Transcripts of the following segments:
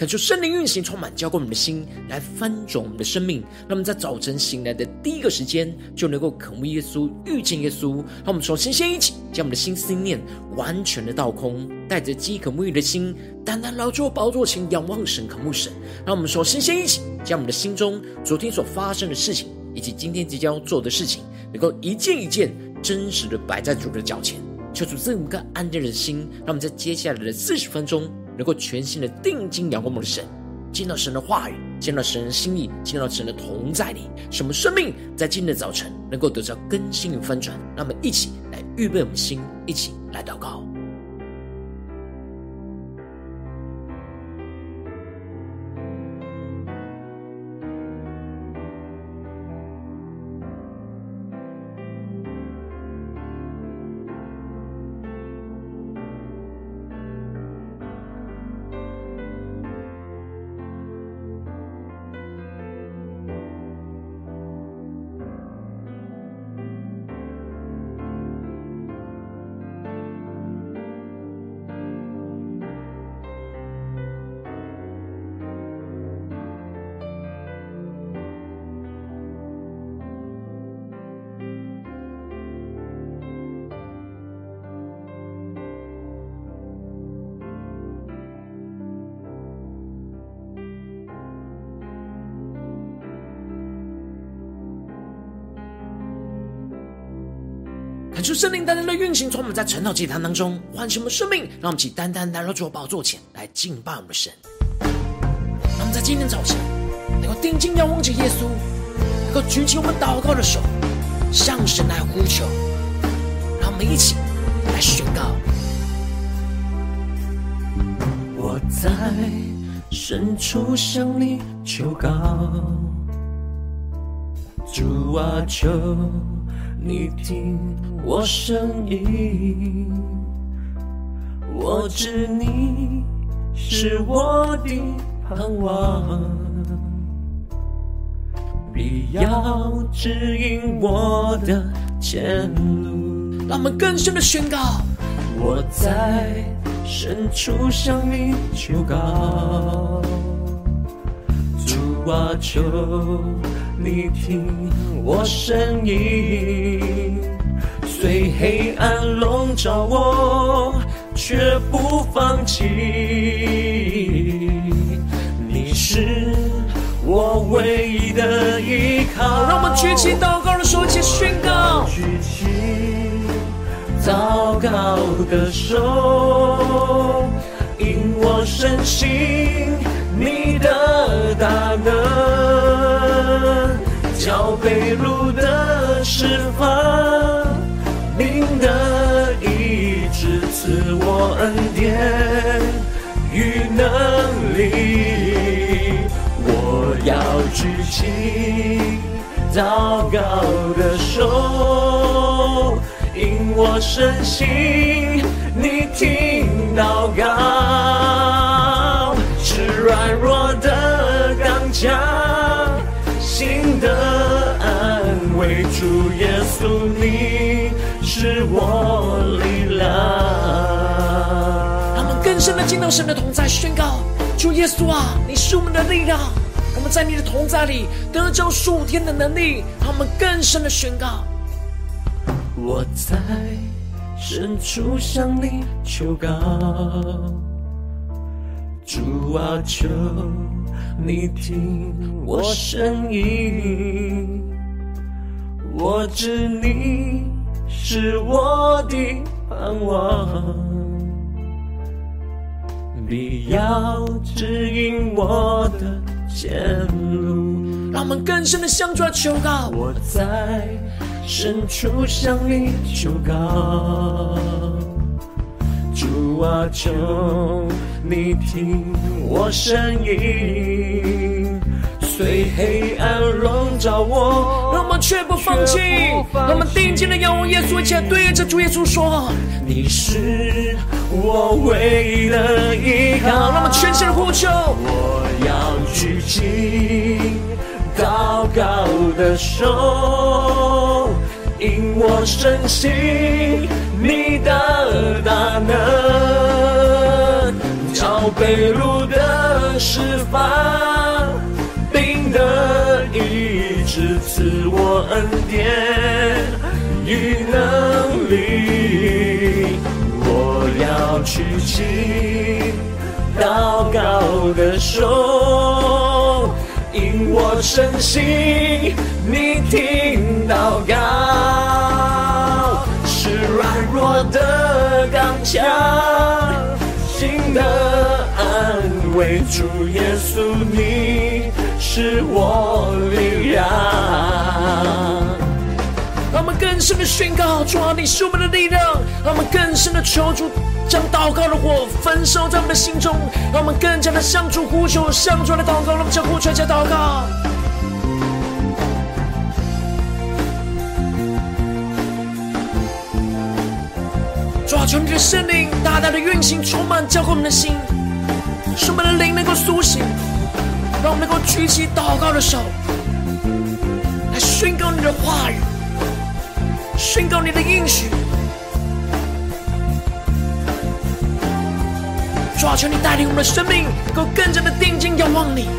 恳求圣灵运行，充满浇灌我们的心，来翻转我们的生命。让我们在早晨醒来的第一个时间，就能够渴慕耶稣、遇见耶稣。让我们首先先一起将我们的心思念完全的倒空，带着饥渴沐浴的心，单单来到宝座前仰望神、渴慕神。让我们首先先一起将我们的心中昨天所发生的事情，以及今天即将要做的事情，能够一件一件真实的摆在主的脚前，求主赐我们个安定的心。让我们在接下来的四十分钟。能够全新的定睛仰望我们的神，见到神的话语，见到神的心意，见到神的同在里，使我们生命在今天的早晨能够得到更新与翻转。那么一起来预备我们心，一起来祷告。求圣灵单单的运行，从我们在晨祷祭坛当中唤醒我们生命，让我们起单单来到主的宝座前来敬拜我们的神。让我们在今天早晨能够定睛仰望着耶稣，能够举起我们祷告的手，向神来呼求。让我们一起来宣告：我在深处向你求告，主啊，求你听。我声音，我知你是我的盼望，必要指引我的前路。让我们更深的宣告：我在深处向你求告，主啊，求你听我身影。虽黑暗笼罩我，却不放弃。你是我唯一的依靠。让我们举起祷告的手，一起宣告。举起祷告的手，因我深信你的大能，叫被掳的释放。灵的医治赐我恩典与能力，我要举起祷告的手，因我深信你听祷告，是软弱的刚强，心的安慰，主耶稣你。是我力量。他们更深的进到神的同在，宣告：主耶稣啊，你是我们的力量。我们在你的同在里得着数天的能力。他们更深的宣告：我在深处向你求告，主啊，求你听我声音，我知你。是我的盼望，你要指引我的前路。让我们更深的向主求告。我在深处向你求告，主啊，求你听我声音。虽黑暗笼罩我，让我们却不放弃，让我们定睛的仰望耶稣，一起来对着主耶稣说：你是我唯一的依靠。让我们全心的呼求，我要举起祷告的手，因我深信你的大能，被掳的释放，病的医治，赐我恩典与能力。我要举起祷告的手，因我深信你听祷告，是软弱的刚强，心的安慰。主耶稣，你是我力量。让我们更深的宣告，主啊，你是我们的力量。让我们更深的求主，将祷告的火焚烧在我们的心中。让我们更加的向主呼求，向主来祷告。让我们将呼求，加祷告。主啊，求你的圣灵大大的运行，充满教会我们的心，使我们的灵能够苏醒，让我们能够举起祷告的手，来宣告你的话语。宣告你的应许，主啊，求你带领我们的生命，能够更加的定睛仰望你。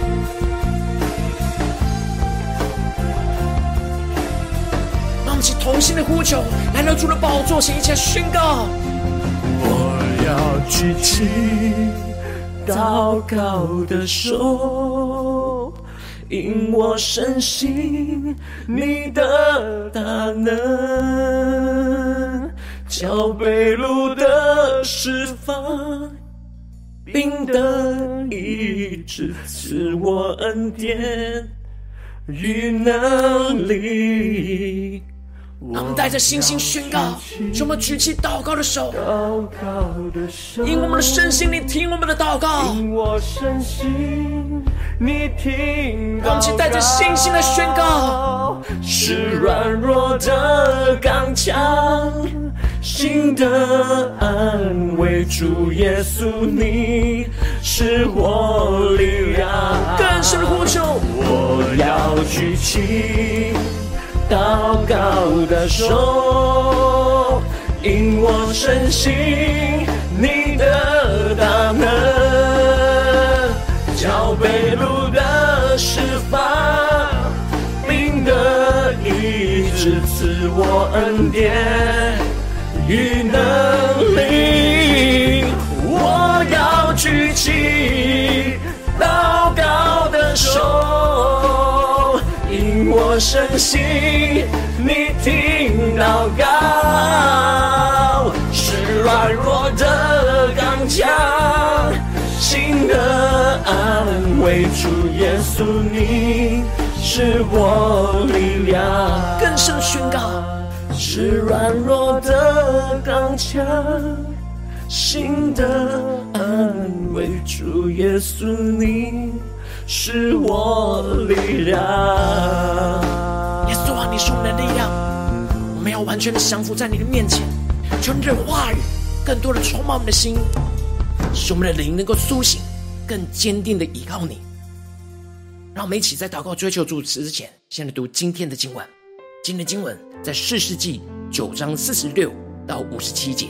让我们起同心的呼求，来到主的宝座前，一起宣告。我要举起祷告的手。因我深信你的大能，叫被掳的释放，病的医治，赐我恩典与能力。让我们带着信心宣告，让我们举起祷告的手，因我们的身心你听我们的祷告，听。让我们带着信心来宣告，是软弱的刚强，心的安慰。主耶稣，你是我力量。更深的呼求，我要举起。祷告的手，因我深信你的大能，脚被掳的释放，病的医治，赐我恩典与能力。我要举起祷告的手。我深信你听祷告，是软弱的刚强，心的安慰。主耶稣，你是我力量。更深宣告，是软弱的刚强，心的安慰。主耶稣，你。是我力量，耶稣啊，你是我们的力量，我们要完全的降服在你的面前，求你的话语更多的充满我们的心，使我们的灵能够苏醒，更坚定的依靠你。让我们一起在祷告追求主之前，先来读今天的经文。今天的经文在四世纪九章四十六到五十七节。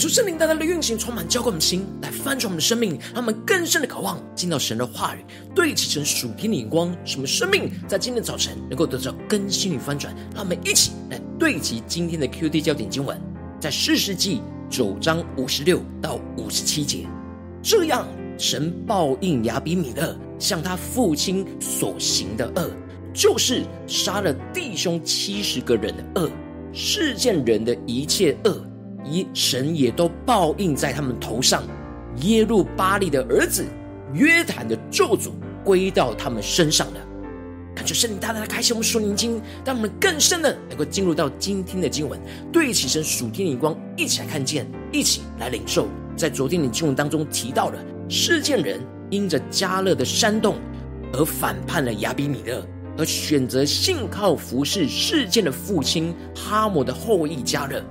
求圣灵大大的运行，充满浇灌我们的心，来翻转我们的生命，让我们更深的渴望进到神的话语，对齐成属天的眼光，使我们生命在今天早晨能够得到更新与翻转。让我们一起来对齐今天的 QD 焦点经文，在四世纪九章五十六到五十七节。这样，神报应亚比米勒向他父亲所行的恶，就是杀了弟兄七十个人的恶，示剑人的一切恶。一神也都报应在他们头上，耶路巴利的儿子约坦的咒诅归到他们身上了。感谢圣灵大大的开启我们属灵经，让我们更深的能够进入到今天的经文，对齐神属天的光，一起来看见，一起来领受。在昨天的经文当中提到了，事件人因着迦勒的煽动而反叛了亚比米勒，而选择信靠服侍事件的父亲哈摩的后裔迦勒。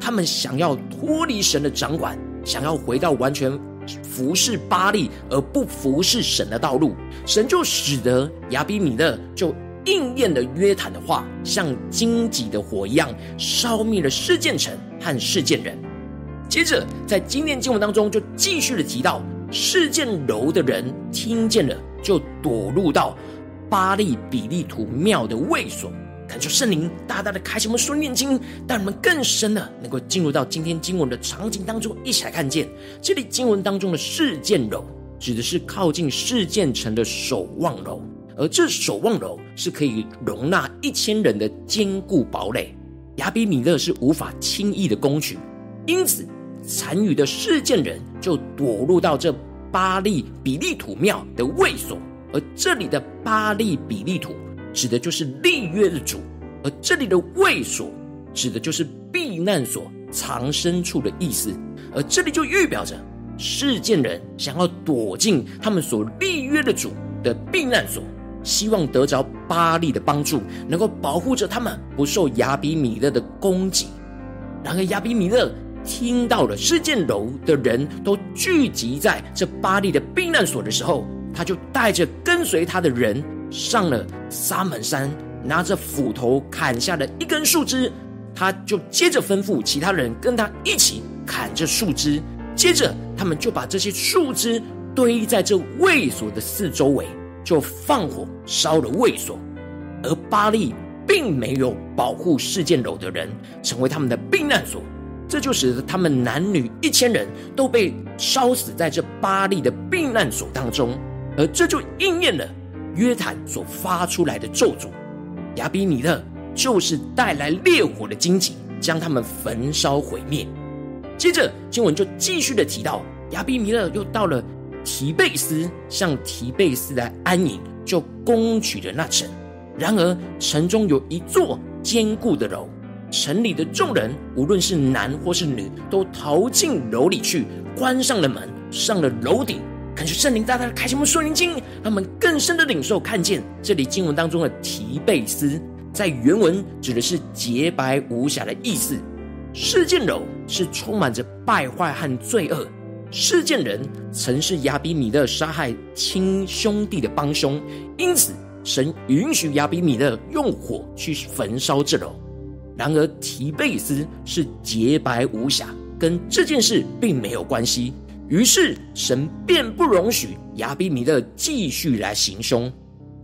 他们想要脱离神的掌管，想要回到完全服侍巴力而不服侍神的道路，神就使得亚比米勒就应验了约坦的话，像荆棘的火一样烧灭了示剑城和示剑人。接着在今天经文当中就继续的提到，示剑楼的人听见了，就躲入到巴力比利土庙的卫所。恳求圣灵大大的开启我们属灵眼睛，让我们更深的能够进入到今天经文的场景当中，一起来看见这里经文当中的事件楼，指的是靠近事件城的守望楼，而这守望楼是可以容纳一千人的坚固堡垒，亚比米勒是无法轻易的攻取，因此残余的事件人就躲入到这巴利比利土庙的卫所，而这里的巴利比利土。指的就是立约的主，而这里的卫所指的就是避难所、藏身处的意思，而这里就预表着事件人想要躲进他们所立约的主的避难所，希望得着巴力的帮助，能够保护着他们不受亚比米勒的攻击。然而亚比米勒听到了事件楼的人都聚集在这巴力的避难所的时候，他就带着跟随他的人。上了撒门山，拿着斧头砍下了一根树枝，他就接着吩咐其他人跟他一起砍这树枝。接着，他们就把这些树枝堆在这卫所的四周围，就放火烧了卫所。而巴利并没有保护事件楼的人，成为他们的避难所，这就使得他们男女一千人都被烧死在这巴利的避难所当中。而这就应验了。约坦所发出来的咒诅，亚比米勒就是带来烈火的荆棘，将他们焚烧毁灭。接着经文就继续的提到，亚比米勒又到了提贝斯，向提贝斯来安营，就攻取了那城。然而城中有一座坚固的楼，城里的众人无论是男或是女，都逃进楼里去，关上了门，上了楼顶。恳求圣灵大大的开启我们属灵经，让我们更深的领受看见这里经文当中的提贝斯，在原文指的是洁白无瑕的意思。事件楼是充满着败坏和罪恶。事件人曾是亚比米勒杀害亲兄弟的帮凶，因此神允许亚比米勒用火去焚烧这楼。然而提贝斯是洁白无瑕，跟这件事并没有关系。于是神便不容许亚比米勒继续来行凶，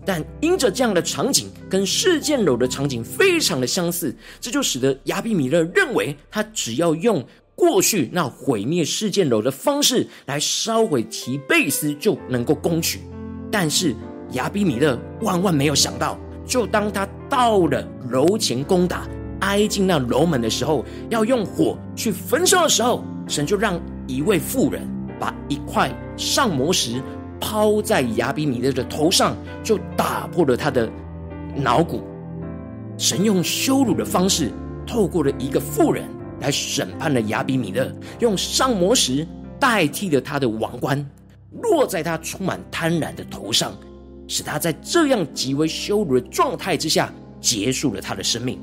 但因着这样的场景跟事件楼的场景非常的相似，这就使得亚比米勒认为他只要用过去那毁灭事件楼的方式来烧毁提贝斯就能够攻取。但是亚比米勒万万没有想到，就当他到了楼前攻打，挨近那楼门的时候，要用火去焚烧的时候，神就让一位妇人把一块上磨石抛在亚比米勒的头上，就打破了他的脑骨。神用羞辱的方式，透过了一个妇人来审判了亚比米勒，用上磨石代替了他的王冠，落在他充满贪婪的头上，使他在这样极为羞辱的状态之下结束了他的生命。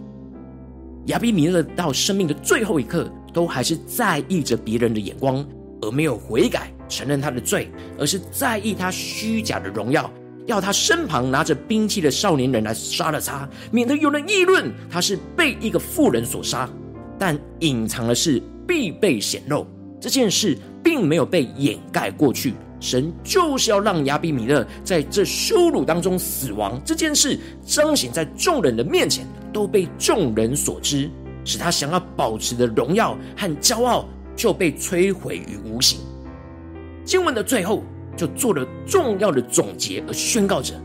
亚比米勒到生命的最后一刻，都还是在意着别人的眼光，而没有悔改承认他的罪，而是在意他虚假的荣耀，要他身旁拿着兵器的少年人来杀了他，免得有人议论他是被一个妇人所杀。但隐藏的是必被显露。这件事并没有被掩盖过去，神就是要让亚比米勒在这羞辱当中死亡。这件事彰显在众人的面前，都被众人所知，使他想要保持的荣耀和骄傲就被摧毁于无形。经文的最后就做了重要的总结，而宣告着：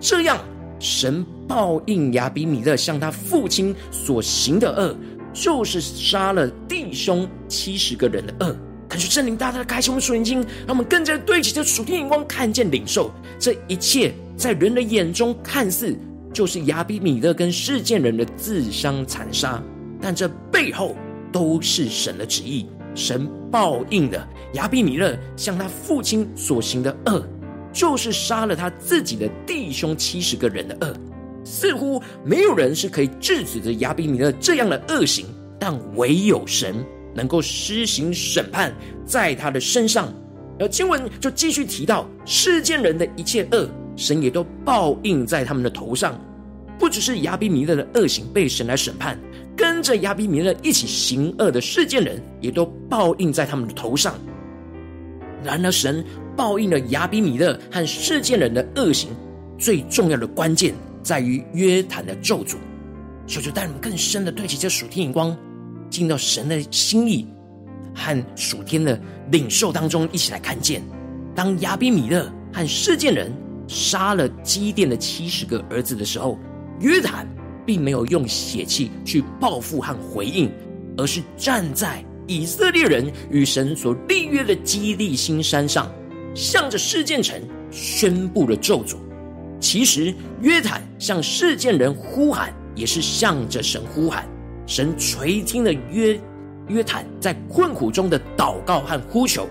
这样，神报应亚比米勒向他父亲所行的恶。就是杀了弟兄七十个人的恶，感谢圣灵大大的开启我们属灵经，让我们更加的对齐着属天眼光，看见领受这一切，在人的眼中看似就是亚比米勒跟示剑人的自相残杀，但这背后都是神的旨意，神报应的亚比米勒向他父亲所行的恶，就是杀了他自己的弟兄七十个人的恶。似乎没有人是可以制止着亚比米勒这样的恶行，但唯有神能够施行审判在他的身上。而经文就继续提到，世间人的一切恶，神也都报应在他们的头上。不只是亚比米勒的恶行被神来审判，跟着亚比米勒一起行恶的示剑人，也都报应在他们的头上。然而，神报应了亚比米勒和示剑人的恶行，最重要的关键。在于约坦的咒诅，求主带你们更深的对齐这属天眼光，进到神的心意和属天的领受当中，一起来看见。当亚比米勒和示剑人杀了基甸的七十个儿子的时候，约坦并没有用血气去报复和回应，而是站在以色列人与神所立约的基利心山上，向着示剑城宣布了咒诅。其实约坦向示剑人呼喊，也是向着神呼喊。神垂听了约约坦在困苦中的祷告和呼求，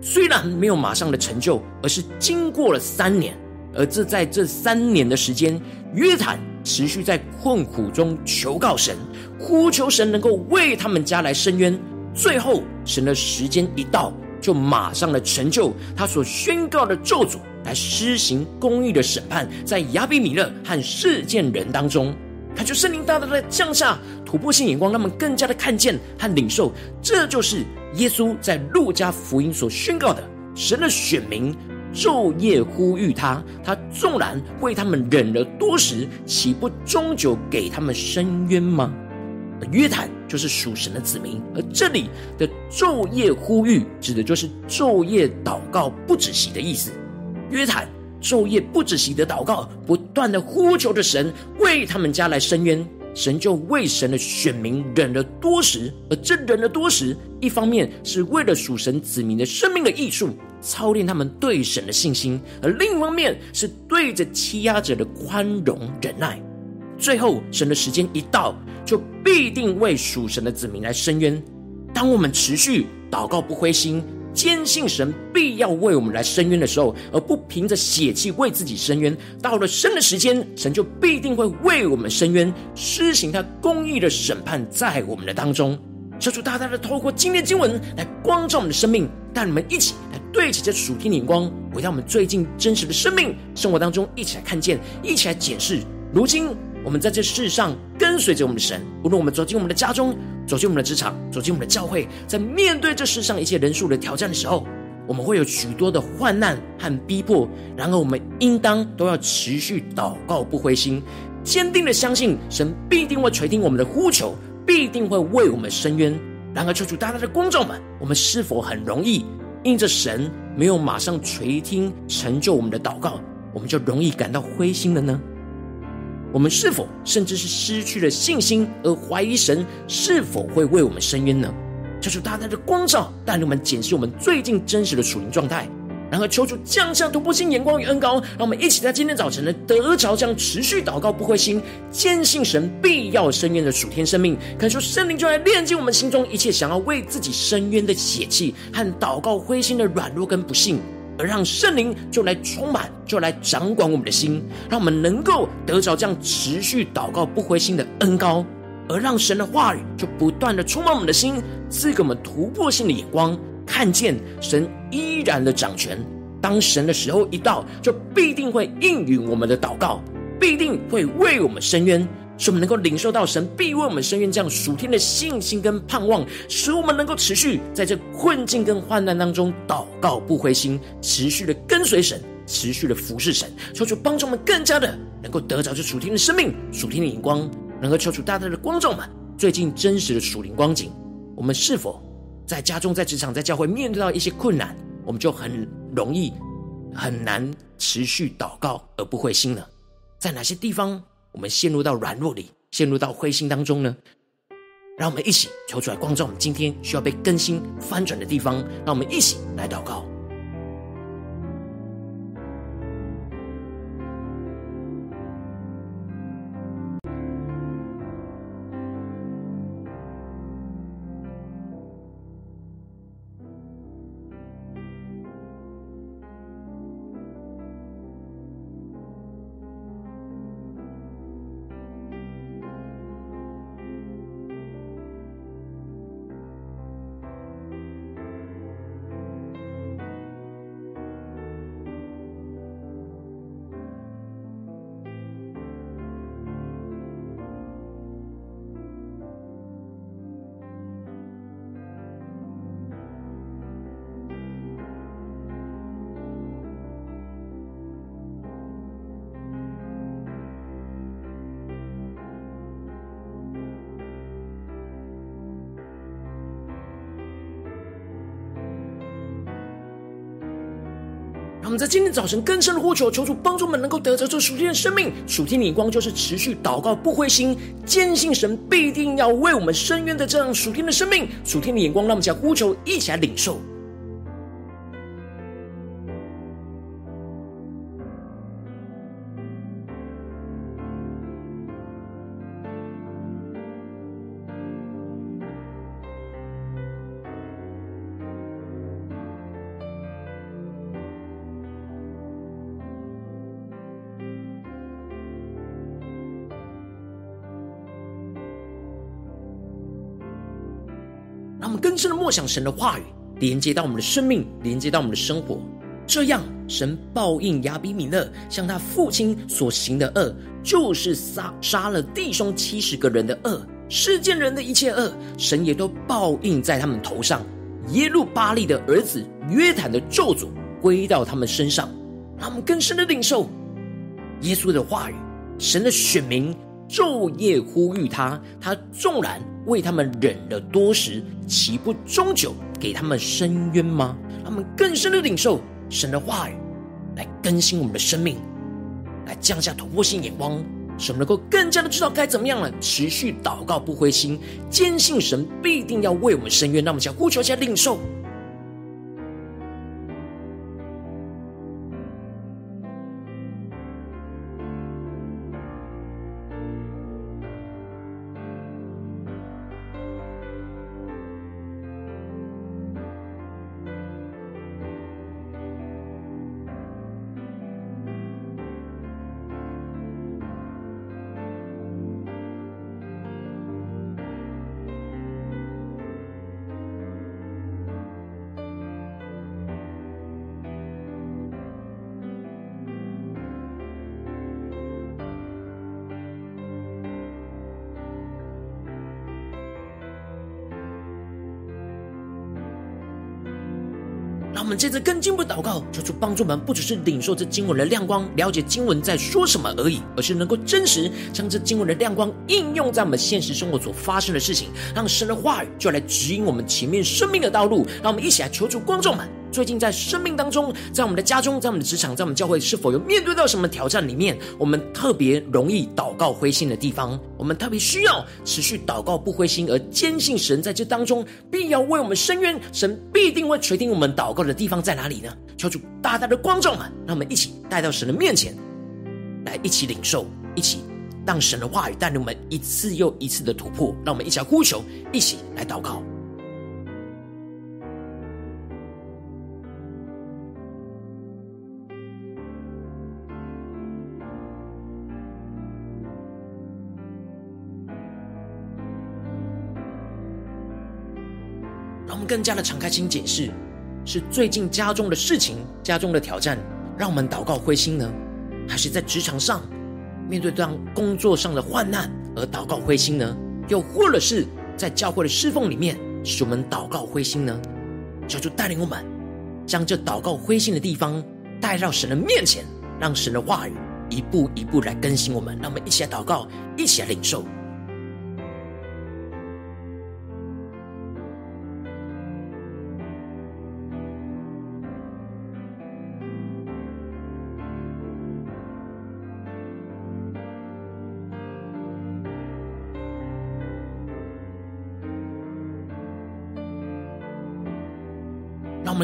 虽然没有马上的成就，而是经过了三年。而这在这三年的时间，约坦持续在困苦中求告神，呼求神能够为他们家来伸冤。最后，神的时间一到，就马上的成就他所宣告的咒诅。来施行公义的审判，在亚比米勒和示剑人当中，他就圣灵大大的降下突破性眼光，让我们更加的看见和领受，这就是耶稣在路加福音所宣告的：神的选民昼夜呼吁他，他纵然为他们忍了多时，岂不终久给他们伸冤吗？约坦就是属神的子民，而这里的昼夜呼吁，指的就是昼夜祷告不止息的意思。约坦昼夜不止息的祷告，不断的呼求着神为他们家来伸冤，神就为神的选民忍了多时。而这忍了多时，一方面是为了属神子民的生命的益处，操练他们对神的信心；而另一方面是对着欺压者的宽容忍耐。最后，神的时间一到，就必定为属神的子民来伸冤。当我们持续祷告不灰心。坚信神必要为我们来伸冤的时候，而不凭着血气为自己伸冤，到了神的时间，神就必定会为我们伸冤，施行他公义的审判在我们的当中。求主大大的透过今天经文来光照我们的生命，带你们一起来对齐这属天的眼光，回到我们最近真实的生命生活当中，一起来看见，一起来检视。如今我们在这世上跟随着我们的神，无论我们走进我们的家中。走进我们的职场，走进我们的教会，在面对这世上一切人数的挑战的时候，我们会有许多的患难和逼迫。然而，我们应当都要持续祷告，不灰心，坚定的相信神必定会垂听我们的呼求，必定会为我们伸冤。然而，求主大大的光照们，我们是否很容易因着神没有马上垂听成就我们的祷告，我们就容易感到灰心了呢？我们是否甚至是失去了信心，而怀疑神是否会为我们伸冤呢？求主大大的光照，带领我们检视我们最近真实的属灵状态。然后求主降下突破性眼光与恩膏，让我们一起在今天早晨的得着将持续祷告不灰心，坚信神必要伸冤的属天生命。恳求圣灵就来炼净我们心中一切想要为自己伸冤的血气和祷告灰心的软弱跟不信。而让圣灵就来充满，就来掌管我们的心，让我们能够得着这样持续祷告不灰心的恩膏，而让神的话语就不断的充满我们的心，赐给我们突破性的眼光，看见神依然的掌权。当神的时候一到，就必定会应允我们的祷告，必定会为我们伸冤。使我们能够领受到神必为我们伸冤这样属天的信心跟盼望，使我们能够持续在这困境跟患难当中祷告不灰心，持续的跟随神，持续的服侍神，求主帮助我们更加的能够得着这属天的生命、属天的眼光，能够求主大大的光照们最近真实的属灵光景，我们是否在家中、在职场、在教会面对到一些困难，我们就很容易很难持续祷告而不灰心呢？在哪些地方？我们陷入到软弱里，陷入到灰心当中呢？让我们一起求出来光照我们今天需要被更新翻转的地方。让我们一起来祷告。我们在今天早晨更深的呼求，求主帮助我们能够得着这属天的生命。属天的眼光就是持续祷告，不灰心，坚信神必定要为我们伸冤的这样属天的生命。属天的眼光，让我们一起来呼求，一起来领受。默想神的话语，连接到我们的生命，连接到我们的生活。这样，神报应亚比米勒向他父亲所行的恶，就是杀杀了弟兄七十个人的恶，世间人的一切恶，神也都报应在他们头上。耶路巴利的儿子约坦的咒诅归到他们身上。让我们更深的领受耶稣的话语，神的选民。昼夜呼吁他，他纵然为他们忍了多时，岂不终久给他们伸冤吗？他们更深的领受神的话语，来更新我们的生命，来降下突破性眼光，使我们能够更加的知道该怎么样了。持续祷告不灰心，坚信神必定要为我们伸冤。让我们想呼求一下领受。让我们接着更进一步祷告，求主帮助我们，不只是领受这经文的亮光，了解经文在说什么而已，而是能够真实将这经文的亮光应用在我们现实生活所发生的事情，让神的话语就来指引我们前面生命的道路。让我们一起来求助观众们。最近在生命当中，在我们的家中，在我们的职场，在我们教会，是否有面对到什么挑战里面，我们特别容易祷告灰心的地方？我们特别需要持续祷告不灰心，而坚信神在这当中必要为我们伸冤，神必定会垂听我们祷告的地方在哪里呢？求主大大的光照们，让我们一起带到神的面前，来一起领受，一起让神的话语带领我们一次又一次的突破。让我们一起来呼求，一起来祷告。更加的敞开心检视，是最近家中的事情、家中的挑战，让我们祷告灰心呢？还是在职场上面对这样工作上的患难，而祷告灰心呢？又或者是在教会的侍奉里面，使我们祷告灰心呢？求主带领我们，将这祷告灰心的地方带到神的面前，让神的话语一步一步来更新我们。让我们一起来祷告，一起来领受。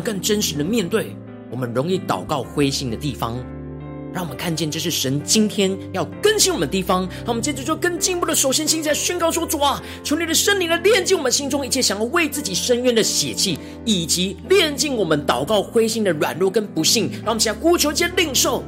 更真实的面对我们容易祷告灰心的地方，让我们看见这是神今天要更新我们的地方。那我们接着就更进一步的，首先现在宣告说：主啊，求你的圣灵来炼净我们心中一切想要为自己伸冤的血气，以及炼净我们祷告灰心的软弱跟不幸。让我们现在呼求，接领受。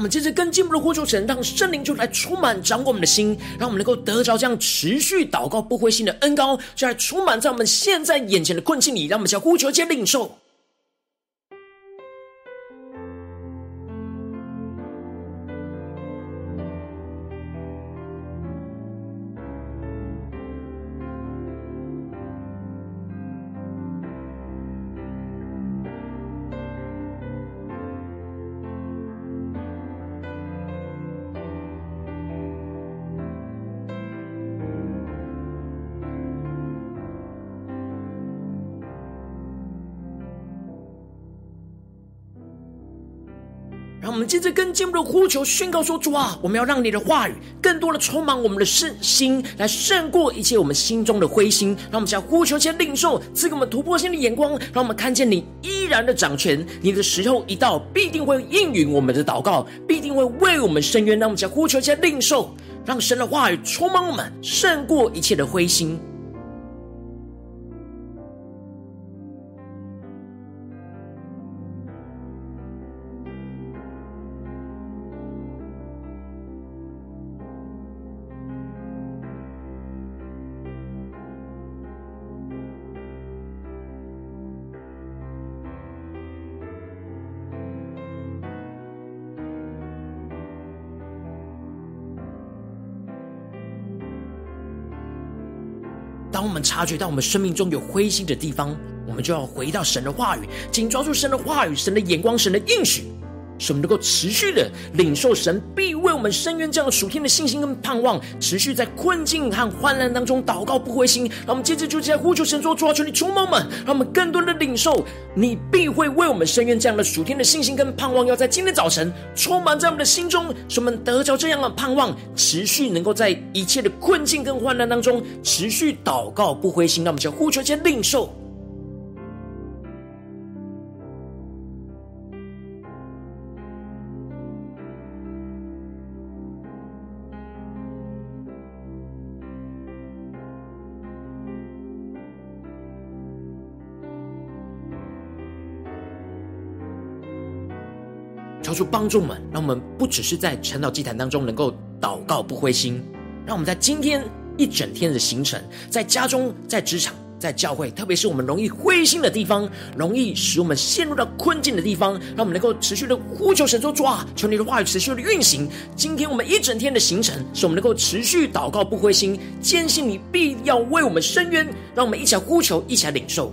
我们接着更进一步的呼求神，让圣灵就来充满掌管我们的心，让我们能够得着这样持续祷告不灰心的恩膏，就来充满在我们现在眼前的困境里，让我们向呼求接领受。接着跟进一步的呼求宣告说：主啊，我们要让你的话语更多的充满我们的圣心，来胜过一切我们心中的灰心。让我们将呼求前领受，赐给我们突破性的眼光，让我们看见你依然的掌权。你的时候一到，必定会应允我们的祷告，必定会为我们伸冤。让我们将呼求前领受，让神的话语充满我们，胜过一切的灰心。当我们察觉到我们生命中有灰心的地方，我们就要回到神的话语，紧抓住神的话语、神的眼光、神的应许，使我们能够持续的领受神必为我们伸冤这样的属天的信心跟盼望，持续在困境和患难当中祷告不灰心。让我们接着就在呼求神说：主啊，求你充满们，让我们更多的领受你必会为我们伸冤这样的属天的信心跟盼望，要在今天早晨充满在我们的心中，使我们得着这样的盼望，持续能够在一切的困境跟患难当中持续祷告不灰心。让我们就呼求，先领受。求主帮助我们，让我们不只是在晨祷祭坛当中能够祷告不灰心，让我们在今天一整天的行程，在家中、在职场、在教会，特别是我们容易灰心的地方，容易使我们陷入到困境的地方，让我们能够持续的呼求神说：主啊，求你的话语持续的运行。今天我们一整天的行程，使我们能够持续祷告不灰心，坚信你必要为我们伸冤。让我们一起来呼求，一起来领受。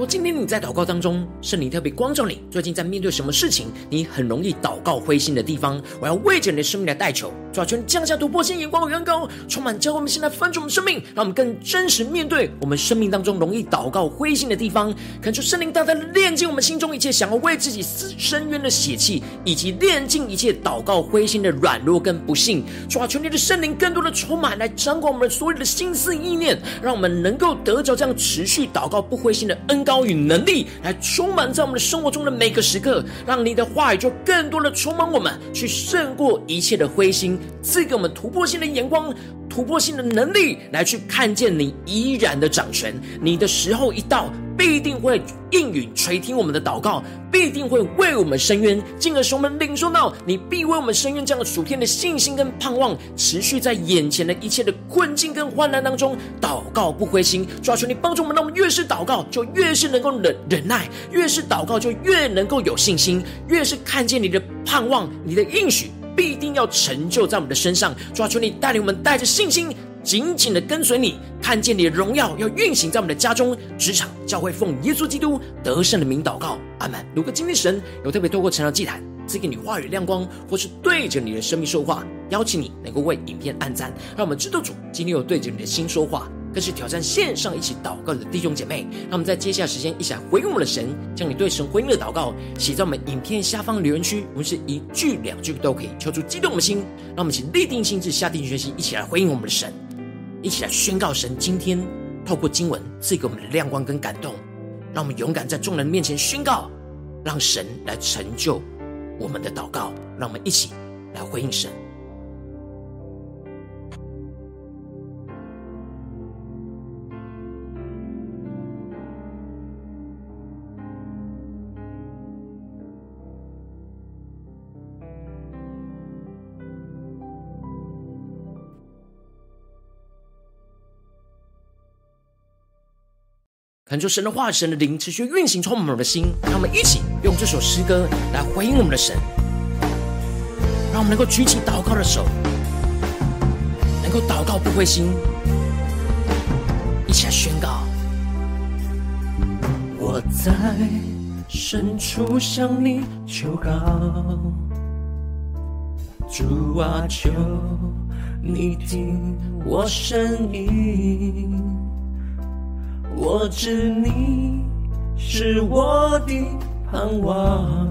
如果今天你在祷告当中，圣灵特别光照你，最近在面对什么事情，你很容易祷告灰心的地方，我要为着你的生命来代求，主啊，求你降下突破性眼光和恩膏，充满教会，我们现在翻转我们生命，让我们更真实面对我们生命当中容易祷告灰心的地方，恳求圣灵大大炼净我们心中一切想要为自己深渊的血气，以及炼净一切祷告灰心的软弱跟不信。主啊，求你的圣灵更多的充满来掌管我们所有的心思意念，让我们能够得着这样持续祷告不灰心的恩膏。高与能力来充满在我们的生活中的每个时刻，让你的话语就更多的充满我们，去胜过一切的灰心，赐给我们突破性的眼光、突破性的能力，来去看见你依然的掌权。你的时候一到，必定会应允垂听我们的祷告，必定会为我们伸冤，进而使我们领受到你必为我们伸冤这样的属天的信心跟盼望，持续在眼前的一切的困境跟患难当中祷告不灰心。主啊，求你帮助我们，让我们越是祷告，就越是能够忍忍耐；越是祷告，就越能够有信心；越是看见你的盼望，你的应许必定要成就在我们的身上。抓住，你带领我们，带着信心。紧紧的跟随你，看见你的荣耀要运行在我们的家中、职场、教会，奉耶稣基督得胜的名祷告，阿门。如果今天神有特别透过晨祷祭坛赐给你话语亮光，或是对着你的生命说话，邀请你能够为影片按赞，让我们知道主今天有对着你的心说话。更是挑战线上一起祷告的弟兄姐妹，让我们在接下来时间一起来回应我们的神，将你对神回应的祷告写在我们影片下方留言区，我们是一句两句都可以，敲出激动我们的心。让我们请立定心志，下定决心，一起来回应我们的神。一起来宣告神今天透过经文赐给我们的亮光跟感动，让我们勇敢在众人面前宣告，让神来成就我们的祷告，让我们一起来回应神。恳求神的话、神的灵持续运行，充满我们的心。让我们一起用这首诗歌来回应我们的神，让我们能够举起祷告的手，能够祷告不灰心。一起来宣告：我在深处向你求告，主啊，求你听我声音。我知你是我的盼望，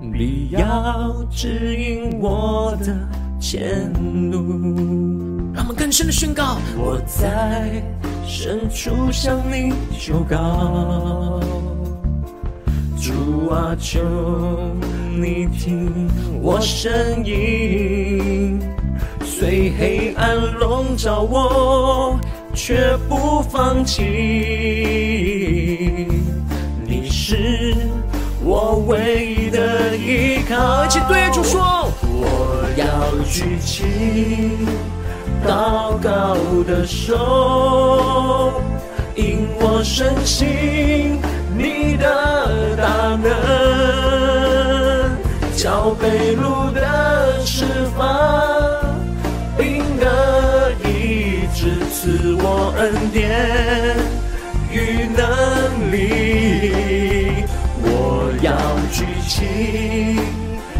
你要指引我的前路。让我们更深的宣告：我在深处向你求告，主啊，求你听我声音，虽黑暗笼罩我。却不放弃，你是我唯一的依靠。一起对主说：我要举起祷告的手，因我深信你的大能，叫被掳的释放。赐我恩典与能力，我要举起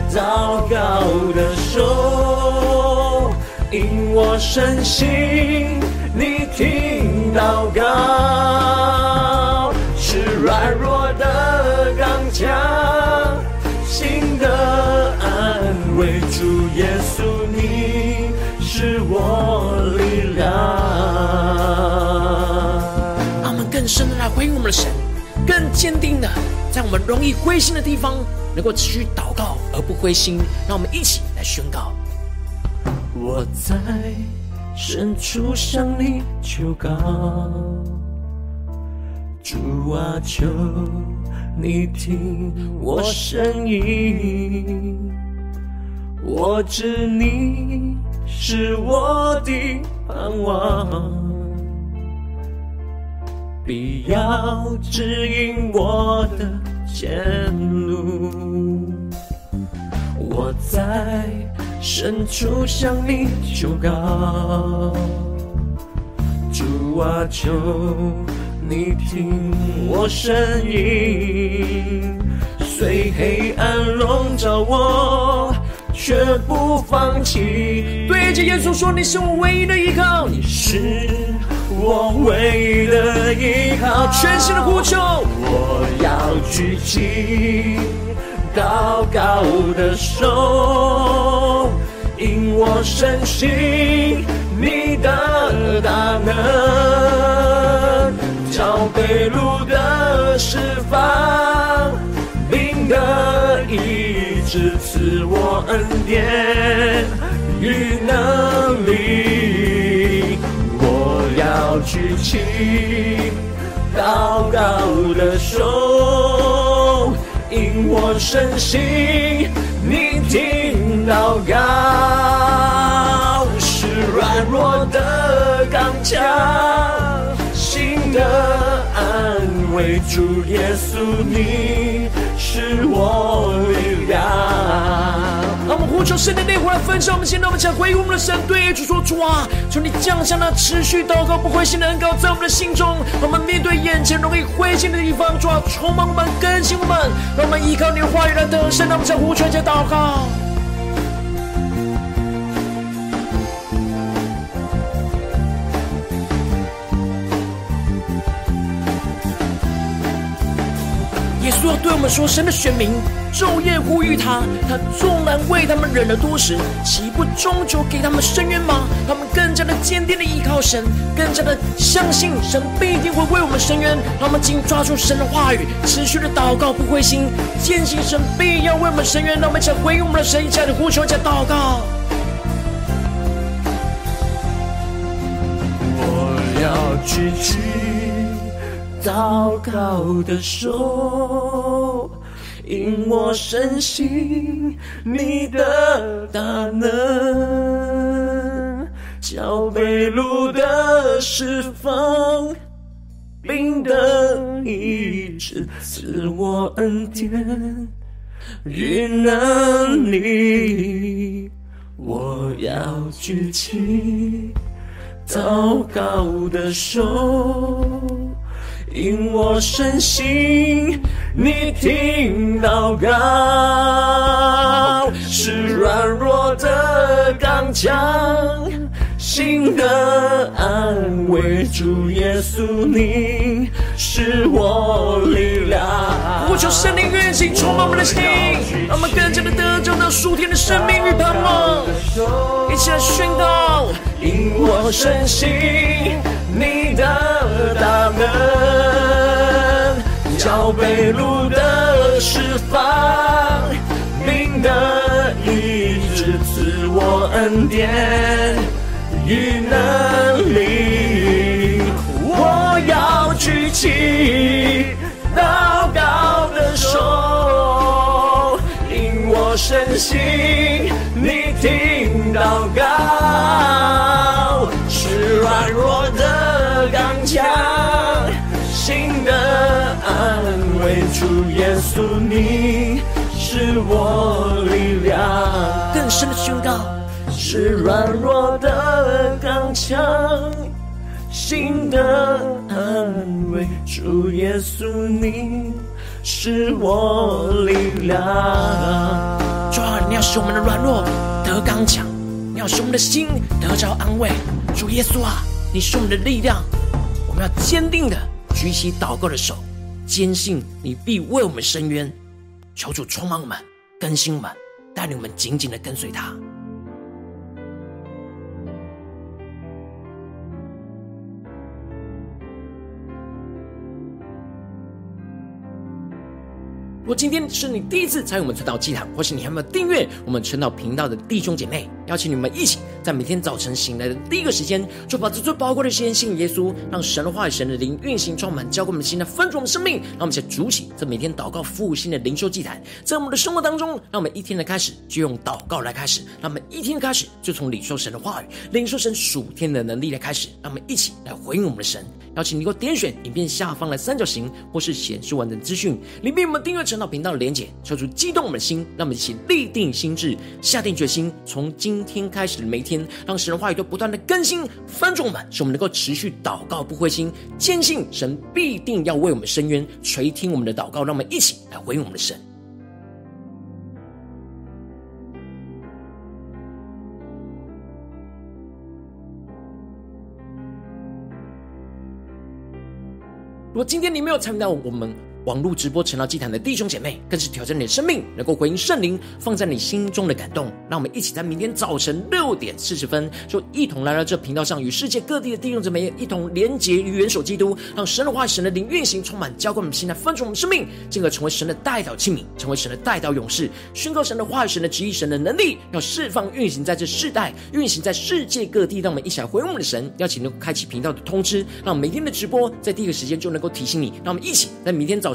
祷告的手，因我深信你听祷告是。软弱的刚强，心的安慰。主耶稣，你是我力量。让我们更深的来回应我们的神，更坚定的在我们容易灰心的地方，能够持续祷告而不灰心。让我们一起来宣告：我在深处向你求告。主啊，求你听我声音，我知你是我的盼望，必要指引我的前路。我在深处向你求告，主啊，求。你听我声音，虽黑暗笼罩我，却不放弃。对着耶稣说：“你是我唯一的依靠，你是我唯一的依靠。”全新的呼求，我要举起高高的手，因我深信你的大能。叫被掳的释放，病的医治，赐我恩典与能力。我要举起祷告的手，因我深信你听祷告，是软弱的刚强。心的安慰，主耶稣，你是我力量。让我们呼求圣的烈火来焚烧我们心，让我们想回应我们的神，对主说：主啊，求你降下那持续祷告不灰心的恩膏在我们的心中。让我们面对眼前容易灰心的地方，主啊，充满我们，更新我们，让我们依靠你的话语来得胜。让我们在呼求下祷告。主要对我们说：“神的选民昼夜呼吁他，他纵然为他们忍了多时，岂不终究给他们伸冤吗？他们更加的坚定的依靠神，更加的相信神必定会为我们伸冤。他们紧抓住神的话语，持续的祷告，不灰心，坚信神必要为我们伸冤。让我们一起回应我们的神，一起来呼求，一起祷告。我要举起。”祷告的手，因我深信你的大能，叫被掳的释放，病的医治，赐我恩典与能力。我要举起祷告的手。因我深信你听祷告，是软弱的刚强，心的安慰。主耶稣，你是我力量。呼求圣灵运行，充满我们的心，让我们更加的得着那属天的生命与盼望。一起来宣告，因我深信你的大能。叫被掳的释放，病的医治，赐我恩典与能力。我要举起祷告的手，因我深信你听祷告，主耶稣，你是我力量。更深的宣告，是软弱的刚强，心的安慰，主耶稣，你是我力量。主啊，你要使我们的软弱得刚强，你要使我们的心得着安慰。主耶稣啊，你是我们的力量，我们要坚定的举起祷告的手。坚信你必为我们伸冤。求主充满我们，更新我们，带领我们紧紧的跟随他。如果今天是你第一次参与我们晨祷祭坛，或是你还没有订阅我们晨祷频道的弟兄姐妹，邀请你们一起在每天早晨醒来的第一个时间，就把这最宝贵的时间献给耶稣，让神的话语、神的灵运行充满，浇灌我们新的心，来分足我们生命。让我们一起筑起这每天祷告复兴的灵修祭坛，在我们的生活当中，让我们一天的开始就用祷告来开始，让我们一天的开始就从领受神的话语、领受神属天的能力来开始，让我们一起来回应我们的神。邀请你给我点选影片下方的三角形，或是显示完整资讯里面，我们订阅晨祷频道的连结，求主激动我们的心，让我们一起立定心智，下定决心，从今天开始的每一天，让神的话语都不断的更新翻转我们，使我们能够持续祷告不灰心，坚信神必定要为我们伸冤，垂听我们的祷告，让我们一起来回应我们的神。如果今天你没有参与到我们网络直播成了祭坛的弟兄姐妹，更是挑战你的生命，能够回应圣灵放在你心中的感动。让我们一起在明天早晨六点四十分，就一同来到这频道上，与世界各地的弟兄姊妹一同连结与元首基督，让神的话语、神的灵运行，充满浇灌我们心，来分足我们生命，进而成为神的代祷器皿，成为神的代祷勇士，宣告神的话语、神的旨意、神的能力，要释放运行在这世代，运行在世界各地。让我们一起来回应我们的神，邀请能够开启频道的通知，让每天的直播在第一个时间就能够提醒你。让我们一起在明天早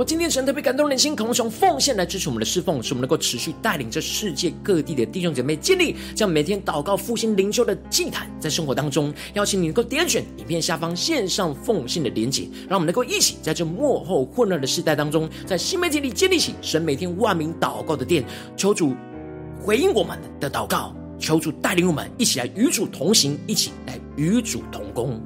我今天神特别感动人心，渴望从奉献来支持我们的侍奉，使我们能够持续带领着世界各地的弟兄姐妹建立这样每天祷告复兴灵修的祭坛，在生活当中，邀请你能够点选影片下方线上奉献的连结，让我们能够一起在这幕后混乱的时代当中，在新媒体里建立起神每天万名祷告的殿。求主回应我们的祷告，求主带领我们一起来与主同行，一起来与主同工。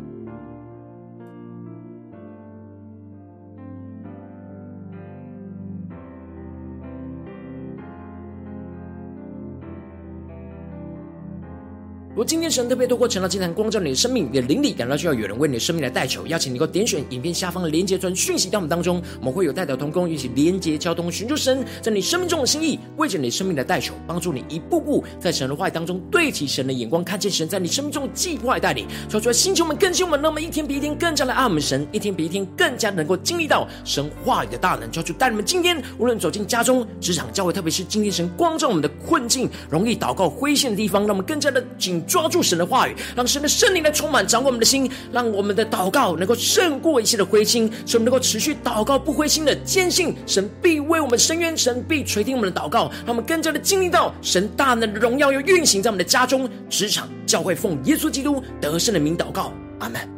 如果今天神特别透过晨祷祭坛光照你的生命，你的灵力感到需要有人为你的生命来代求，邀请你能够点选影片下方的连结传讯息到我们当中，我们会有代表同工一起连结交通，寻求神在你生命中的心意，为着你生命来代求，帮助你一步步在神的话语当中对齐神的眼光，看见神在你生命中的计划带领，说出来星球们更新我们，让我们一天比一天更加的爱我们神，一天比一天更加能够经历到神话语的大能，求主带你们今天无论走进家中、职场、教会，特别是今天神光照我们的困境、容易祷告灰心的地方，让我们更加的紧。抓住神的话语，让神的圣灵来充满掌管我们的心，让我们的祷告能够胜过一切的灰心，使我们能够持续祷告不灰心的坚信神必为我们伸冤，神必垂听我们的祷告，让我们更加的经历到神大能的荣耀又运行在我们的家中、职场、教会，奉耶稣基督得胜的名祷告，阿门。